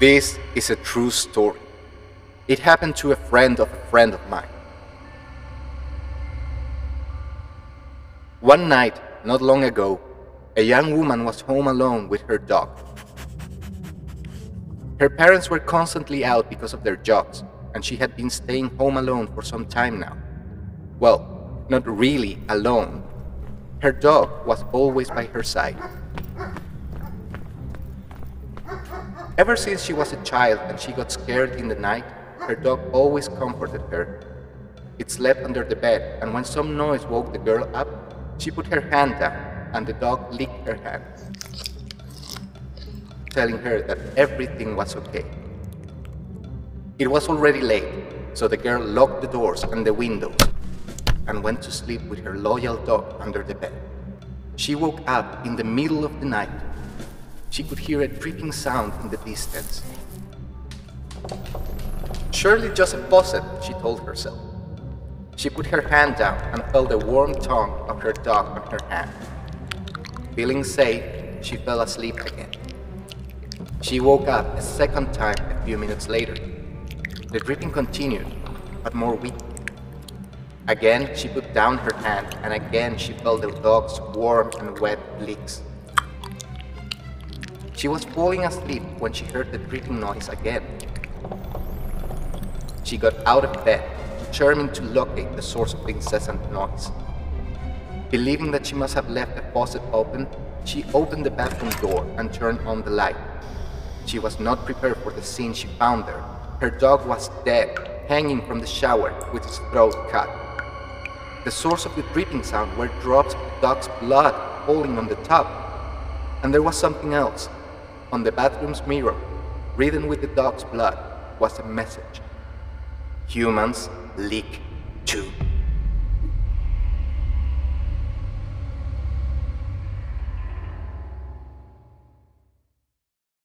This is a true story. It happened to a friend of a friend of mine. One night, not long ago, a young woman was home alone with her dog. Her parents were constantly out because of their jobs, and she had been staying home alone for some time now. Well, not really alone. Her dog was always by her side. Ever since she was a child and she got scared in the night, her dog always comforted her. It slept under the bed, and when some noise woke the girl up, she put her hand down, and the dog licked her hand, telling her that everything was okay. It was already late, so the girl locked the doors and the windows and went to sleep with her loyal dog under the bed. She woke up in the middle of the night. She could hear a dripping sound in the distance. Surely just a faucet, she told herself. She put her hand down and felt the warm tongue of her dog on her hand. Feeling safe, she fell asleep again. She woke up a second time a few minutes later. The dripping continued, but more weakly. Again, she put down her hand, and again she felt the dog's warm and wet licks. She was falling asleep when she heard the dripping noise again. She got out of bed, determined to locate the source of the incessant noise. Believing that she must have left the faucet open, she opened the bathroom door and turned on the light. She was not prepared for the scene she found there. Her dog was dead, hanging from the shower with his throat cut. The source of the dripping sound were drops of the dog's blood falling on the tub. And there was something else. On the bathroom's mirror, written with the dog's blood, was a message. Humans leak too.